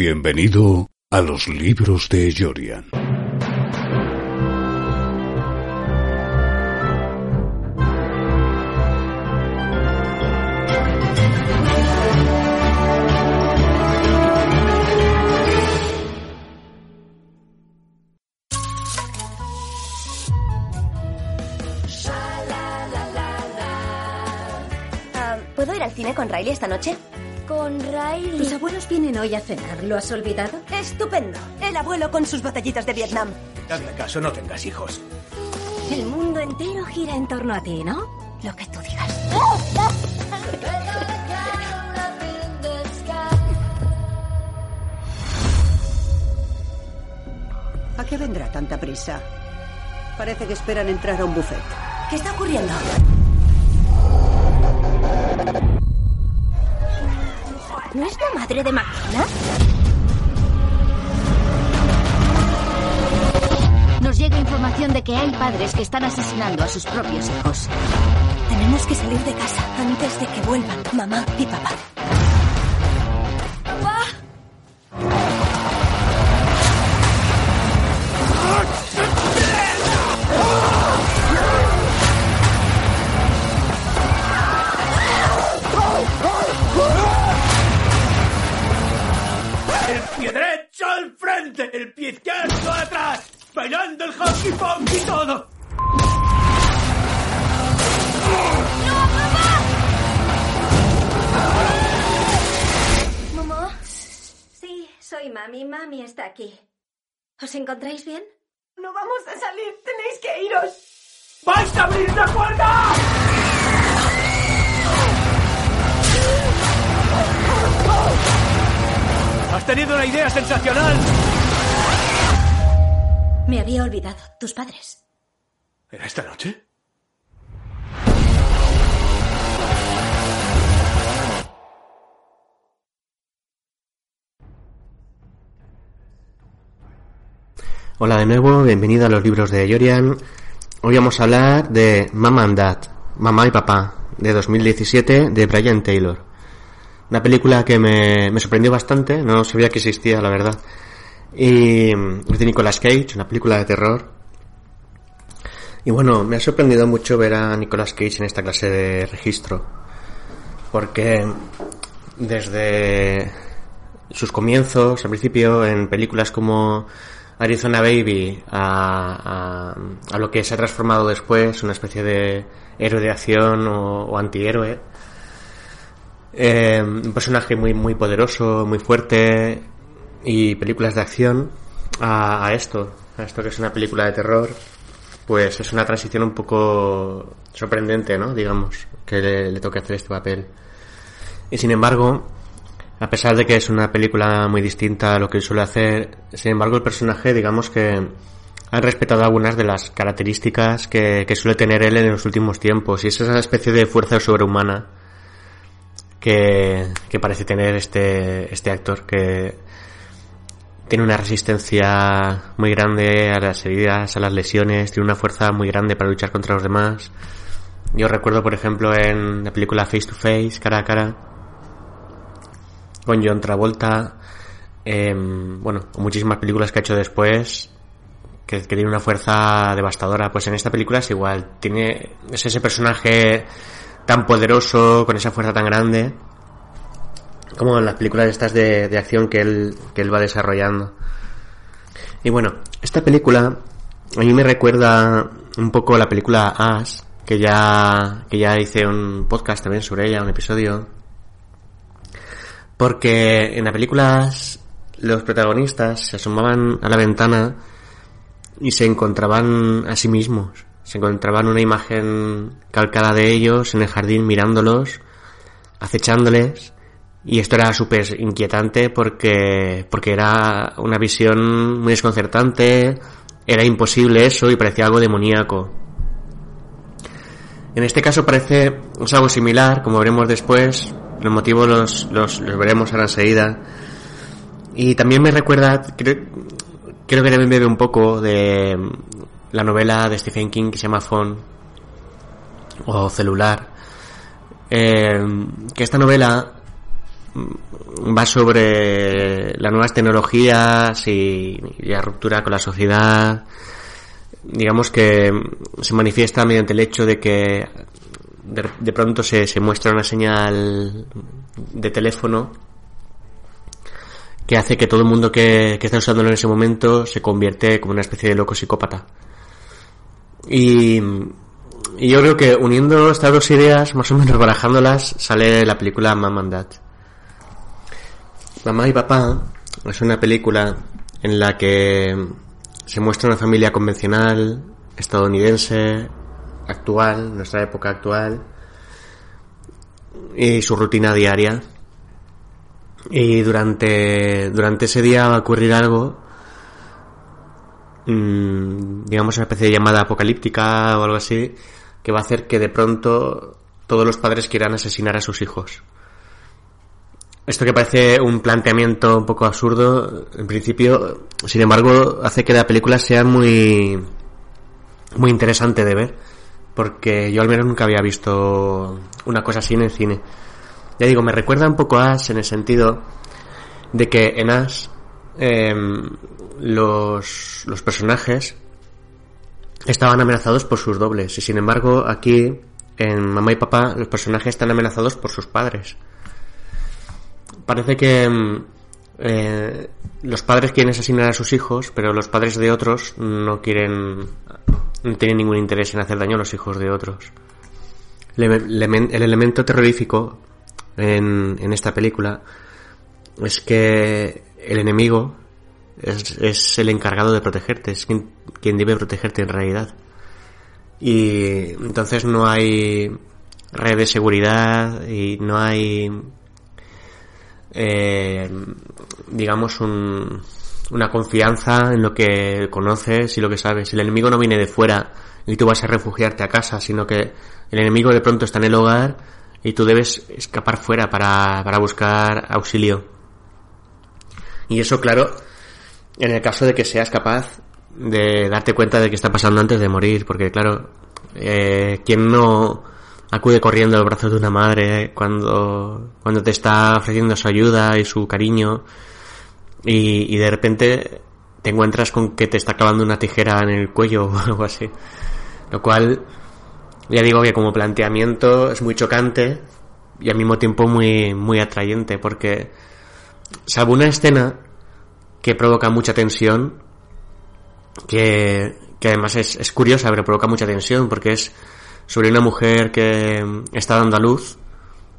Bienvenido a los libros de Jorian. Ah, ¿Puedo ir al cine con Riley esta noche? ¿Con Riley? Tus abuelos vienen hoy a cenar. ¿Lo has olvidado? Estupendo. El abuelo con sus batallitas de Vietnam. Hazme caso, no tengas hijos. El mundo entero gira en torno a ti, ¿no? Lo que tú digas. ¿A qué vendrá tanta prisa? Parece que esperan entrar a un buffet. ¿Qué está ocurriendo? ¿No es la madre de McKenna? Nos llega información de que hay padres que están asesinando a sus propios hijos. Tenemos que salir de casa antes de que vuelvan mamá y papá. Aquí. ¿Os encontráis bien? No vamos a salir. Tenéis que iros. ¡Vais a abrir la puerta! ¡Has tenido una idea sensacional! Me había olvidado. Tus padres. ¿Era esta noche? Hola de nuevo, bienvenido a los libros de Yorian. Hoy vamos a hablar de Mama and Dad, Mamá y Papá, de 2017, de Brian Taylor. Una película que me, me sorprendió bastante, no sabía que existía, la verdad. Y es de Nicolas Cage, una película de terror. Y bueno, me ha sorprendido mucho ver a Nicolas Cage en esta clase de registro. Porque desde sus comienzos, al principio, en películas como Arizona Baby, a, a, a lo que se ha transformado después, una especie de héroe de acción o, antihéroe. Eh, un personaje muy, muy poderoso, muy fuerte y películas de acción a, a esto, a esto que es una película de terror, pues es una transición un poco sorprendente, ¿no? Digamos, que le, le toque hacer este papel. Y sin embargo, a pesar de que es una película muy distinta a lo que suele hacer, sin embargo el personaje, digamos que ha respetado algunas de las características que, que suele tener él en los últimos tiempos, y es esa especie de fuerza sobrehumana que, que parece tener este, este actor, que tiene una resistencia muy grande a las heridas, a las lesiones, tiene una fuerza muy grande para luchar contra los demás. Yo recuerdo, por ejemplo, en la película Face to Face, cara a cara, con John Travolta, eh, bueno, muchísimas películas que ha hecho después, que, tiene una fuerza devastadora. Pues en esta película es igual, tiene, es ese personaje tan poderoso, con esa fuerza tan grande, como en las películas estas de, de acción que él, que él va desarrollando. Y bueno, esta película a mí me recuerda un poco la película As, que ya, que ya hice un podcast también sobre ella, un episodio. Porque en la película As, los protagonistas se asomaban a la ventana y se encontraban a sí mismos. se encontraban una imagen calcada de ellos en el jardín mirándolos, acechándoles, y esto era súper inquietante porque, porque era una visión muy desconcertante, era imposible eso y parecía algo demoníaco. En este caso parece es algo similar, como veremos después, los motivos los, los, los veremos ahora enseguida. Y también me recuerda, creo, creo que también bebe un poco de la novela de Stephen King que se llama Phone o Celular. Eh, que esta novela mm, va sobre las nuevas tecnologías y, y la ruptura con la sociedad. Digamos que se manifiesta mediante el hecho de que de, pronto se, se muestra una señal de teléfono que hace que todo el mundo que, que está usándolo en ese momento se convierte como una especie de loco psicópata. Y, y yo creo que uniendo estas dos ideas, más o menos barajándolas, sale la película Mom and Dad. Mamá y Papá es una película en la que se muestra una familia convencional, estadounidense, actual, nuestra época actual, y su rutina diaria. Y durante, durante ese día va a ocurrir algo, mmm, digamos una especie de llamada apocalíptica o algo así, que va a hacer que de pronto todos los padres quieran asesinar a sus hijos. Esto que parece un planteamiento un poco absurdo, en principio, sin embargo, hace que la película sea muy, muy interesante de ver, porque yo al menos nunca había visto una cosa así en el cine. Ya digo, me recuerda un poco a Ash en el sentido de que en Ash eh, los, los personajes estaban amenazados por sus dobles y sin embargo aquí en Mamá y Papá los personajes están amenazados por sus padres. Parece que eh, los padres quieren asesinar a sus hijos, pero los padres de otros no quieren, no tienen ningún interés en hacer daño a los hijos de otros. El, el elemento terrorífico en, en esta película es que el enemigo es, es, el encargado de protegerte, es quien, quien, debe protegerte en realidad. Y entonces no hay red de seguridad y no hay, eh, digamos, un, una confianza en lo que conoces y lo que sabes. El enemigo no viene de fuera y tú vas a refugiarte a casa, sino que el enemigo de pronto está en el hogar y tú debes escapar fuera para, para buscar auxilio. Y eso, claro, en el caso de que seas capaz de darte cuenta de qué está pasando antes de morir, porque claro, eh, ¿quién no acude corriendo al brazo de una madre cuando, cuando te está ofreciendo su ayuda y su cariño y, y de repente te encuentras con que te está clavando una tijera en el cuello o algo así? Lo cual, ya digo que como planteamiento es muy chocante y al mismo tiempo muy, muy atrayente porque salvo una escena que provoca mucha tensión, que, que además es, es, curiosa, pero provoca mucha tensión porque es sobre una mujer que está dando a luz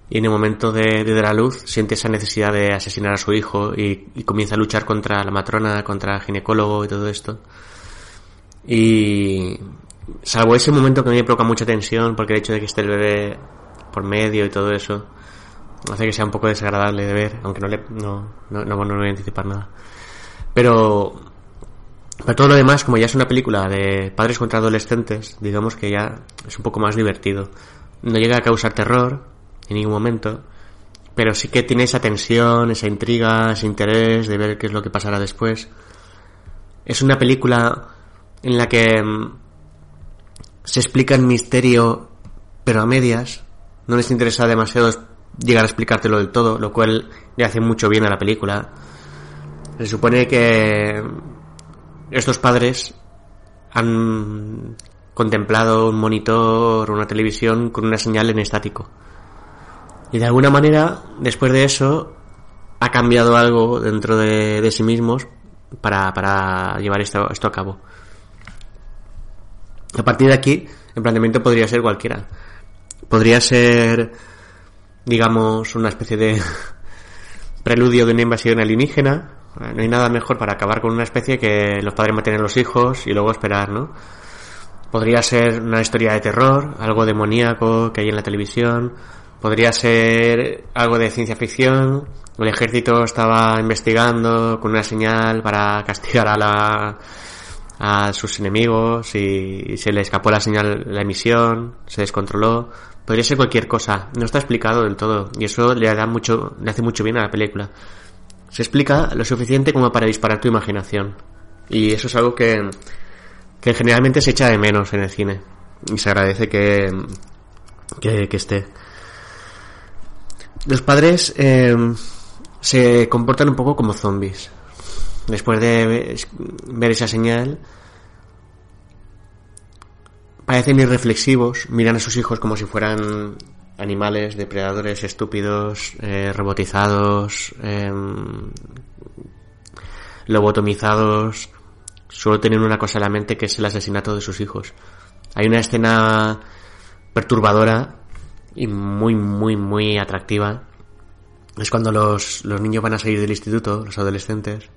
y en el momento de, de dar a luz siente esa necesidad de asesinar a su hijo y, y, comienza a luchar contra la matrona, contra el ginecólogo y todo esto. Y salvo ese momento que a mí me provoca mucha tensión porque el hecho de que esté el bebé por medio y todo eso hace que sea un poco desagradable de ver, aunque no le no, no, no, no voy a anticipar nada. Pero para todo lo demás, como ya es una película de padres contra adolescentes, digamos que ya es un poco más divertido. No llega a causar terror en ningún momento, pero sí que tiene esa tensión, esa intriga, ese interés de ver qué es lo que pasará después. Es una película en la que se explica el misterio, pero a medias. No les interesa demasiado llegar a explicártelo del todo, lo cual le hace mucho bien a la película. Se supone que estos padres han contemplado un monitor una televisión con una señal en estático. Y de alguna manera, después de eso, ha cambiado algo dentro de, de sí mismos para, para llevar esto, esto a cabo. A partir de aquí, el planteamiento podría ser cualquiera. Podría ser, digamos, una especie de preludio de una invasión alienígena. No hay nada mejor para acabar con una especie que los padres maten a los hijos y luego esperar, ¿no? Podría ser una historia de terror, algo demoníaco que hay en la televisión. Podría ser algo de ciencia ficción. El ejército estaba investigando con una señal para castigar a la a sus enemigos y se le escapó la señal, la emisión, se descontroló. Podría ser cualquier cosa. No está explicado del todo y eso le da mucho, le hace mucho bien a la película. Se explica lo suficiente como para disparar tu imaginación. Y eso es algo que, que generalmente se echa de menos en el cine. Y se agradece que, que, que esté. Los padres eh, se comportan un poco como zombies. Después de ver esa señal, parecen irreflexivos, miran a sus hijos como si fueran animales, depredadores estúpidos, eh, robotizados, eh, lobotomizados, solo tienen una cosa en la mente que es el asesinato de sus hijos. Hay una escena perturbadora y muy, muy, muy atractiva. Es cuando los, los niños van a salir del instituto, los adolescentes,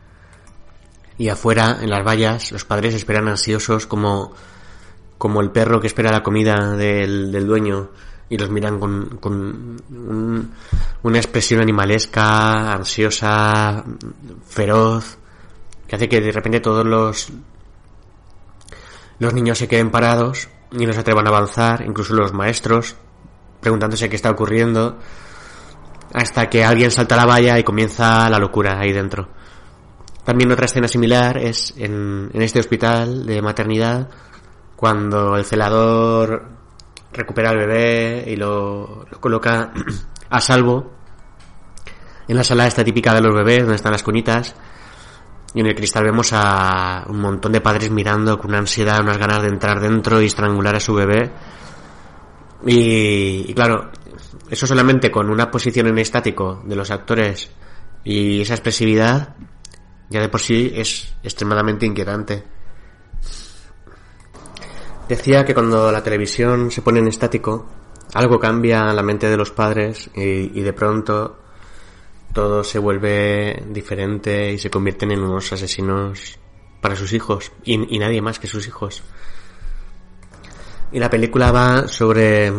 y afuera, en las vallas, los padres esperan ansiosos como, como el perro que espera la comida del, del dueño y los miran con, con un- una expresión animalesca, ansiosa, feroz, que hace que de repente todos los, los niños se queden parados y no se atrevan a avanzar, incluso los maestros, preguntándose qué está ocurriendo, hasta que alguien salta la valla y comienza la locura ahí dentro. También otra escena similar es en, en este hospital de maternidad, cuando el celador recupera al bebé y lo, lo coloca a salvo en la sala esta típica de los bebés, donde están las cunitas, y en el cristal vemos a un montón de padres mirando con una ansiedad, unas ganas de entrar dentro y estrangular a su bebé. Y, claro, eso solamente con una posición en estático de los actores y esa expresividad, ya de por sí es extremadamente inquietante. Decía que cuando la televisión se pone en estático, algo cambia en la mente de los padres y, de pronto todo se vuelve diferente y se convierten en unos asesinos para sus hijos y nadie más que sus hijos. Y la película va sobre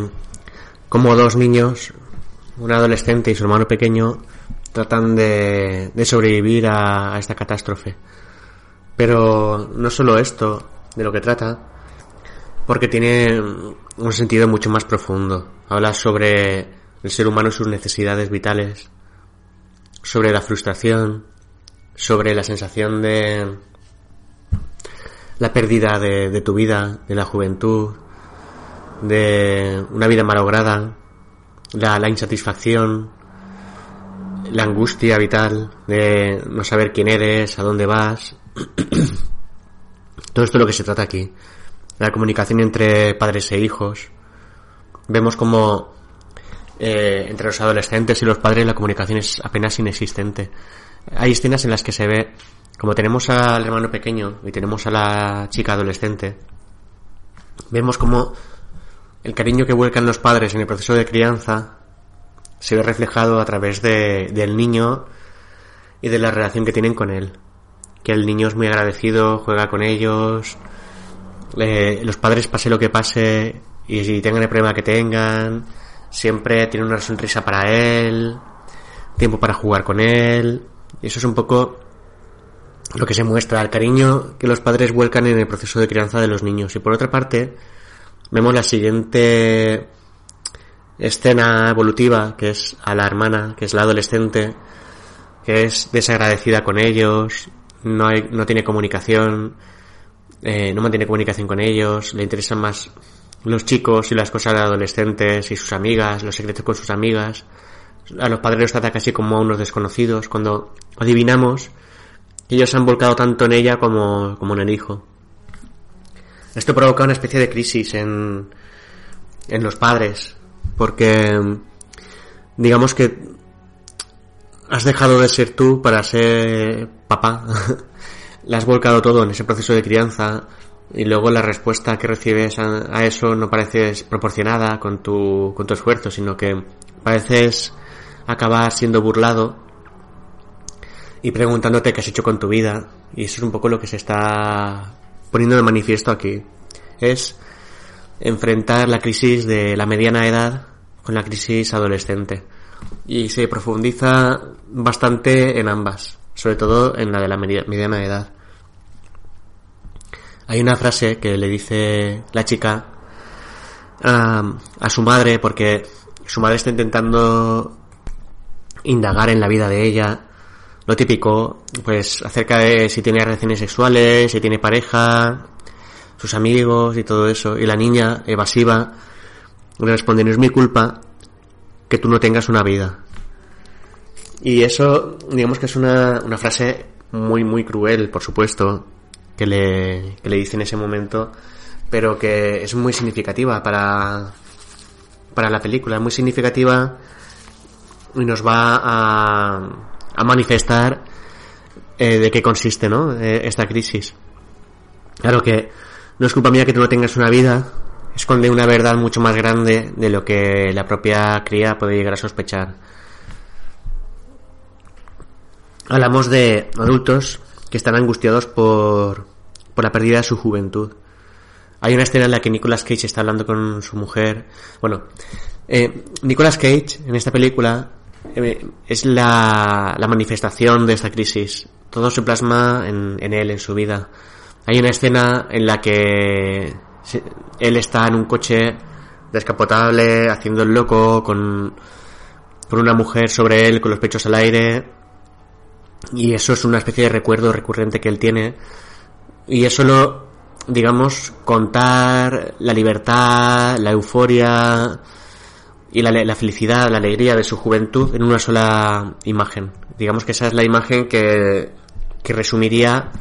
cómo dos niños, un adolescente y su hermano pequeño, tratan de, de sobrevivir a, a esta catástrofe. Pero no solo esto de lo que trata, porque tiene un sentido mucho más profundo. Habla sobre el ser humano y sus necesidades vitales, sobre la frustración, sobre la sensación de la pérdida de, de tu vida, de la juventud, de una vida malograda, la, la insatisfacción, la angustia vital de no saber quién eres, a dónde vas. Todo esto es lo que se trata aquí. La comunicación entre padres e hijos. Vemos como eh, entre los adolescentes y los padres la comunicación es apenas inexistente. Hay escenas en las que se ve, como tenemos al hermano pequeño y tenemos a la chica adolescente, vemos como el cariño que vuelcan los padres en el proceso de crianza se ve reflejado a través de, del niño y de la relación que tienen con él. Que el niño es muy agradecido, juega con ellos, los padres pase lo que pase y si tengan el problema que tengan, siempre tienen una sonrisa para él, tiempo para jugar con él. Y eso es un poco lo que se muestra, el cariño que los padres vuelcan en el proceso de crianza de los niños. Y por otra parte, vemos la siguiente escena evolutiva, que es a la hermana, que es la adolescente, que es desagradecida con ellos, no, hay, no tiene comunicación, eh, no mantiene comunicación con ellos, le interesan más los chicos y las cosas de adolescentes y sus amigas, los secretos con sus amigas. A los padres los trata casi como a unos desconocidos, cuando adivinamos que ellos se han volcado tanto en ella como, como en el hijo. Esto provoca una especie de crisis en, en los padres, porque digamos que has dejado de ser tú para ser papá. Le has volcado todo en ese proceso de crianza y luego la respuesta que recibes a, eso no parece proporcionada con tu, con tu esfuerzo, sino que pareces acabar siendo burlado y preguntándote qué has hecho con tu vida. Y eso es un poco lo que se está poniendo de manifiesto aquí. es enfrentar la crisis de la mediana edad con la crisis adolescente. Y se profundiza bastante en ambas, sobre todo en la de la media- mediana edad. Hay una frase que le dice la chica a su madre porque su madre está intentando indagar en la vida de ella lo típico pues acerca de si tiene relaciones sexuales si tiene pareja sus amigos y todo eso. Y la niña evasiva le responde no es mi culpa que tú no tengas una vida y eso digamos que es una, una frase muy muy cruel por supuesto que le, que le dice en ese momento pero que es muy significativa para para la película, es muy significativa y nos va a, a manifestar eh, de qué consiste ¿no? Eh, esta crisis. Claro que no es culpa mía que tú no tengas una vida, esconde una verdad mucho más grande de lo que la propia cría puede llegar a sospechar. Hablamos de adultos que están angustiados por, por la pérdida de su juventud. Hay una escena en la que Nicolas Cage está hablando con su mujer. Bueno, eh, Nicolas Cage en esta película es la, la manifestación de esta crisis. Todo se plasma en, en él, en su vida. Hay una escena en la que él está en un coche descapotable, haciendo el loco, con, con una mujer sobre él, con los pechos al aire. Y eso es una especie de recuerdo recurrente que él tiene. Y es solo, digamos, contar la libertad, la euforia y la, la felicidad, la alegría de su juventud en una sola imagen. Digamos que esa es la imagen que, que resumiría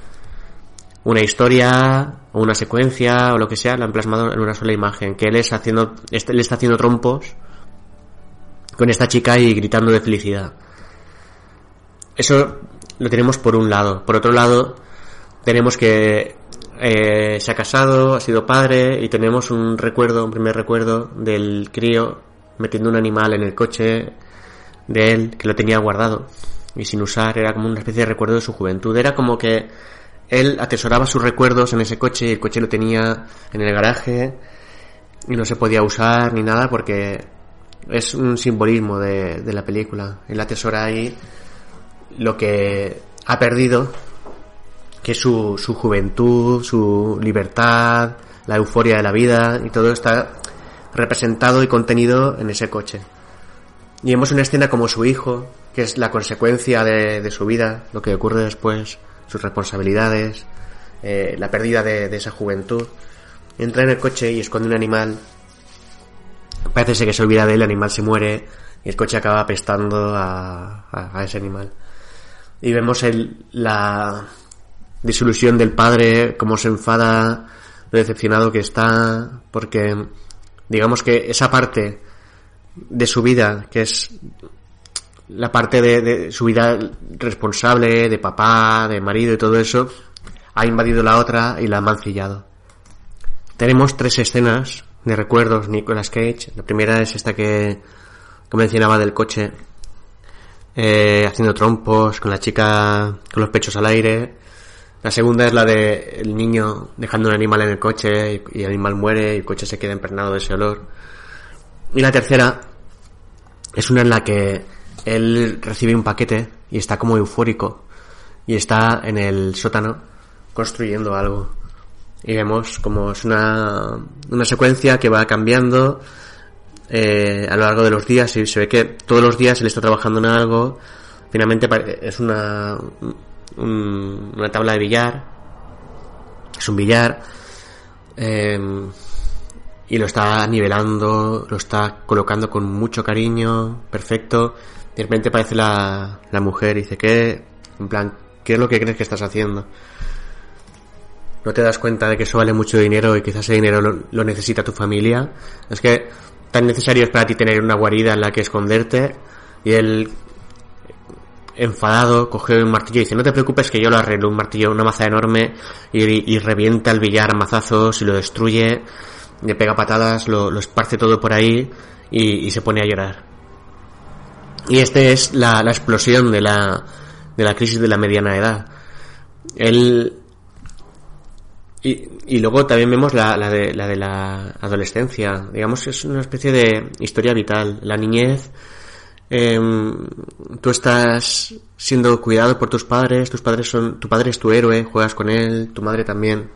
una historia o una secuencia o lo que sea, la han plasmado en una sola imagen. Que él es haciendo, este- él está haciendo trompos con esta chica y gritando de felicidad. Eso lo tenemos por un lado. Por otro lado, tenemos que eh, se ha casado, ha sido padre y tenemos un recuerdo, un primer recuerdo del crío metiendo un animal en el coche de él que lo tenía guardado y sin usar, era como una especie de recuerdo de su juventud. Era como que él atesoraba sus recuerdos en ese coche y el coche lo tenía en el garaje y no se podía usar ni nada porque es un simbolismo de, la película. Él atesora ahí lo que ha perdido, que su, su juventud, su libertad, la euforia de la vida y todo está representado y contenido en ese coche. Y vemos una escena como su hijo, que es la consecuencia de, su vida, lo que ocurre después, sus responsabilidades, eh, la pérdida de, esa juventud. Entra en el coche y esconde un animal. Parece que se olvida de él, el animal se muere y el coche acaba apestando a ese animal. Y vemos el, la disolución del padre, cómo se enfada, lo decepcionado que está, porque digamos que esa parte de su vida, que es la parte de, su vida responsable, de papá, de marido y todo eso, ha invadido la otra y la ha mancillado. Tenemos tres escenas de recuerdos Nicolas Cage. La primera es esta que, que mencionaba del coche, eh, haciendo trompos con la chica con los pechos al aire. La segunda es la de el niño dejando un animal en el coche y, el animal muere y el coche se queda impregnado de ese olor. Y la tercera es una en la que él recibe un paquete y está como eufórico y está en el sótano construyendo algo. Y vemos como es una, una secuencia que va cambiando eh, a lo largo de los días y se ve que todos los días él está trabajando en algo. Finalmente es una, un- una tabla de billar. Es un billar. eh, y lo está nivelando, lo está colocando con mucho cariño, perfecto. De repente aparece la, la mujer y dice, ¿qué? En plan, ¿qué es lo que crees que estás haciendo? No te das cuenta de que eso vale mucho dinero y quizás ese dinero lo, lo necesita tu familia. Es que tan necesario es para ti tener una guarida en la que esconderte. Y él, enfadado, coge un martillo y dice, no te preocupes que yo lo arreglo. Un martillo, una maza enorme y, revienta el billar a mazazos y lo destruye. Le pega patadas, lo, lo esparce todo por ahí y, y se pone a llorar. Y esta es la, la explosión de la, de la crisis de la mediana edad. Él Y, y luego también vemos la, la, de, la de la adolescencia. Digamos que es una especie de historia vital. La niñez, em, tú estás siendo cuidado por tus padres, tus padres son, tu padre es tu héroe, juegas con él, tu madre también.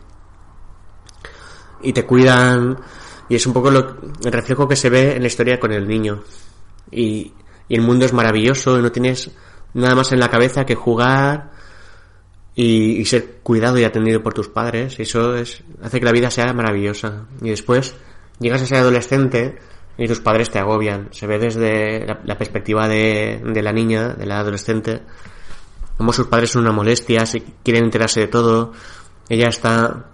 Y te cuidan, y es un poco lo, el reflejo que se ve en la historia con el niño. Y, y el mundo es maravilloso y no tienes nada más en la cabeza que jugar y, y ser cuidado y atendido por tus padres. Eso es, hace que la vida sea maravillosa. Y después llegas a ser adolescente y tus padres te agobian. Se ve desde la, la perspectiva de, de la niña, de la adolescente, como sus padres son una molestia, se quieren enterarse de todo. Ella está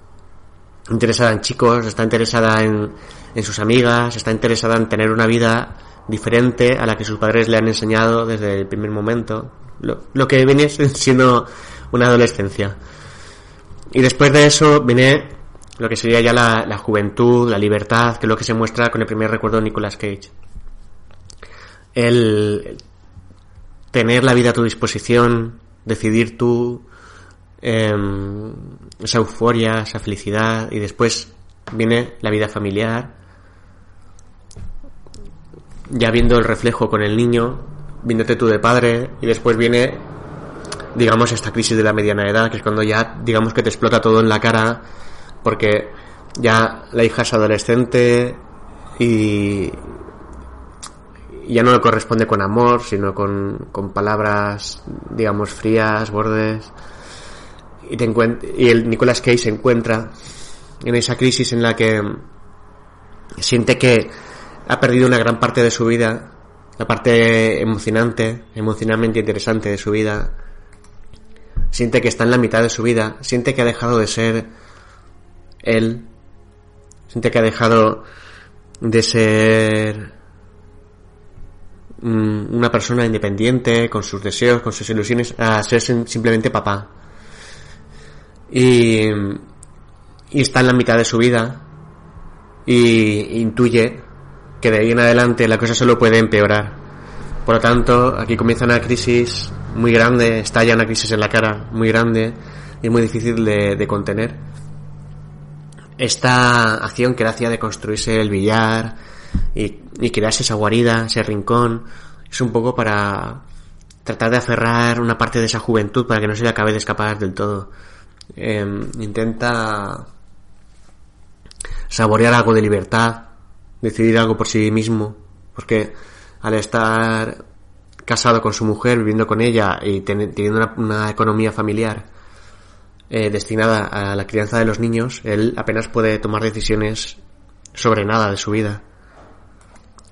interesada en chicos, está interesada en, en sus amigas, está interesada en tener una vida diferente a la que sus padres le han enseñado desde el primer momento. Lo, lo que viene siendo una adolescencia. Y después de eso viene lo que sería ya la, la juventud, la libertad, que es lo que se muestra con el primer recuerdo de Nicolas Cage. El tener la vida a tu disposición, decidir tú, em, esa euforia, esa felicidad, y después viene la vida familiar, ya viendo el reflejo con el niño, viéndote tú de padre, y después viene, digamos, esta crisis de la mediana edad, que es cuando ya, digamos, que te explota todo en la cara, porque ya la hija es adolescente y ya no le corresponde con amor, sino con, con palabras, digamos, frías, bordes. Y, el Nicolas Cage se encuentra en esa crisis en la que siente que ha perdido una gran parte de su vida, la parte emocionante, emocionalmente interesante de su vida. Siente que está en la mitad de su vida, siente que ha dejado de ser él, siente que ha dejado de ser mm, una persona independiente, con sus deseos, con sus ilusiones, a ser sim- simplemente papá. Y, está en la mitad de su vida y intuye que de ahí en adelante la cosa solo puede empeorar. Por lo tanto, aquí comienza una crisis muy grande, estalla una crisis en la cara muy grande y muy difícil de contener. Esta acción que él hacía de construirse el billar y, crearse esa guarida, ese rincón, es un poco para tratar de aferrar una parte de esa juventud para que no se le acabe de escapar del todo. Eh, intenta saborear algo de libertad, decidir algo por sí mismo, porque al estar casado con su mujer, viviendo con ella y ten- teniendo una economía familiar eh, destinada a la crianza de los niños, él apenas puede tomar decisiones sobre nada de su vida.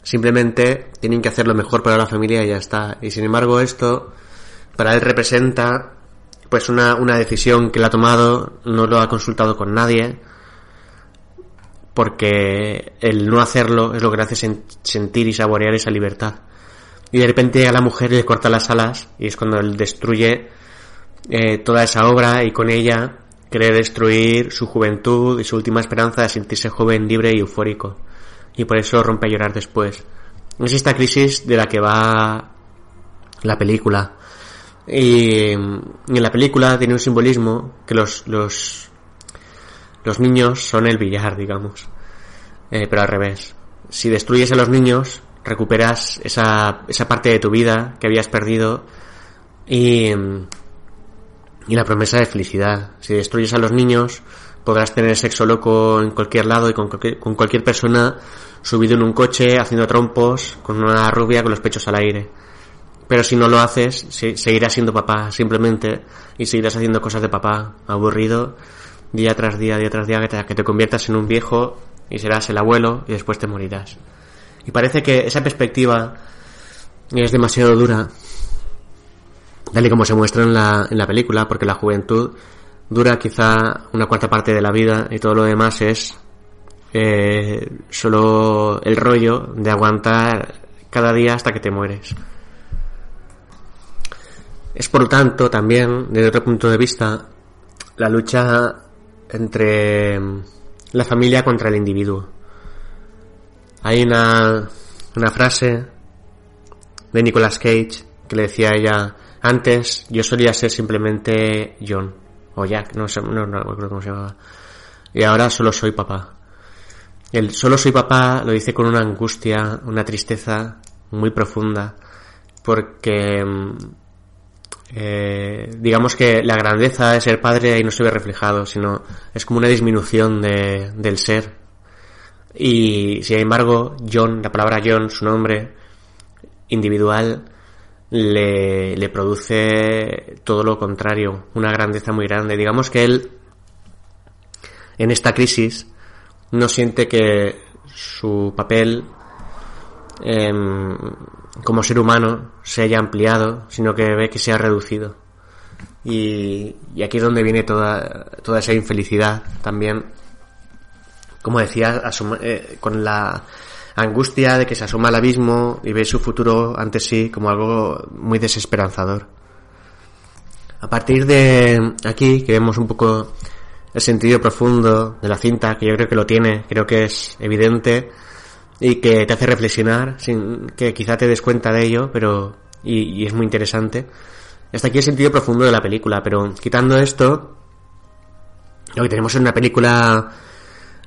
Simplemente tienen que hacer lo mejor para la familia y ya está. Y sin embargo esto para él representa pues una, una decisión que él ha tomado, no lo ha consultado con nadie, porque el no hacerlo es lo que le hace sen- sentir y saborear esa libertad. Y de repente llega la mujer le corta las alas y es cuando él destruye eh, toda esa obra y con ella cree destruir su juventud y su última esperanza de sentirse joven, libre y eufórico. Y por eso rompe a llorar después. Es esta crisis de la que va la película. Y, y en la película tiene un simbolismo que los, los, los niños son el billar, digamos. Eh, pero al revés. Si destruyes a los niños, recuperas esa, esa parte de tu vida que habías perdido y, y la promesa de felicidad. Si destruyes a los niños, podrás tener sexo loco en cualquier lado y con cualquier, persona subido en un coche, haciendo trompos, con una rubia con los pechos al aire. Pero si no lo haces, se- seguirás siendo papá simplemente y seguirás haciendo cosas de papá, aburrido, día tras día, día tras día, que te, que te conviertas en un viejo y serás el abuelo y después te morirás. Y parece que esa perspectiva es demasiado dura, tal y como se muestra en la, en la película, porque la juventud dura quizá una cuarta parte de la vida y todo lo demás es eh, solo el rollo de aguantar cada día hasta que te mueres. Es por lo tanto también, desde otro punto de vista, la lucha entre la familia contra el individuo. Hay una, una frase de Nicolas Cage que le decía a ella, antes yo solía ser simplemente John, o Jack, no sé, no, no recuerdo cómo se llamaba. y ahora solo soy papá. El solo soy papá lo dice con una angustia, una tristeza muy profunda, porque mm, eh, digamos que la grandeza de ser padre ahí no se ve reflejado, sino es como una disminución de, del ser. Y sin embargo, John, la palabra John, su nombre individual, le, le produce todo lo contrario, una grandeza muy grande. Digamos que él, en esta crisis, no siente que su papel em, como ser humano se haya ampliado, sino que ve que se ha reducido. Y, y aquí es donde viene toda, toda esa infelicidad también. Como decía, eh, con la angustia de que se asoma al abismo y ve su futuro ante sí como algo muy desesperanzador. A partir de aquí, que vemos un poco el sentido profundo de la cinta, que yo creo que lo tiene, creo que es evidente y que te hace reflexionar sin que quizá te des cuenta de ello, pero y, es muy interesante. Hasta aquí el sentido profundo de la película, pero quitando esto, lo que tenemos es una película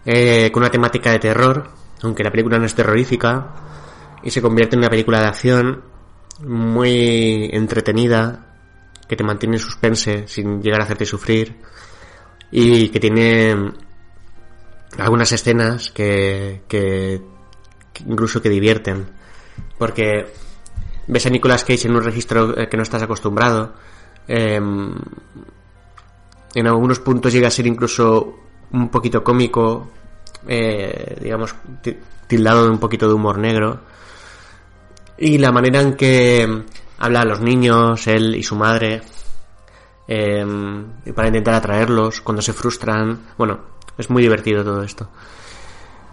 eh, con una temática de terror, aunque la película no es terrorífica, y se convierte en una película de acción muy entretenida, que te mantiene en suspense sin llegar a hacerte sufrir, y que tiene algunas escenas que, que, incluso que divierten, porque ves a Nicolas Cage en un registro eh, que no estás acostumbrado, em, en algunos puntos llega a ser incluso un poquito cómico, eh, digamos, ti- tildado de un poquito de humor negro. Y la manera en que habla a los niños, él y su madre, eh, para intentar atraerlos cuando se frustran. Bueno, es muy divertido todo esto.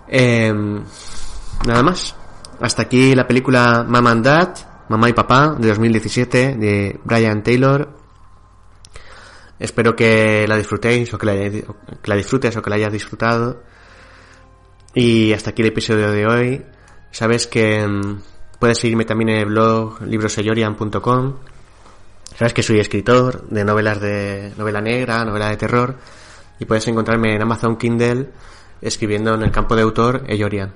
Eh, nada más. Hasta aquí la película Mama and Dad, Mamá y Papá, de 2017, de Brian Taylor. Espero que la disfrutéis o que la, que la disfrutes o que la hayas disfrutado. Y hasta aquí el episodio de hoy. Sabes que mm, puedes seguirme también en el blog librosellorian.com. Sabes que soy escritor de novelas de novela negra, novela de terror. Y puedes encontrarme en Amazon Kindle escribiendo en el campo de autor Eyorian.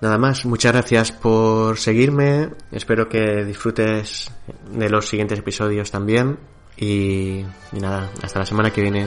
Nada más, muchas gracias por seguirme. Espero que disfrutes de los siguientes episodios también. Y, y nada, hasta la semana que viene.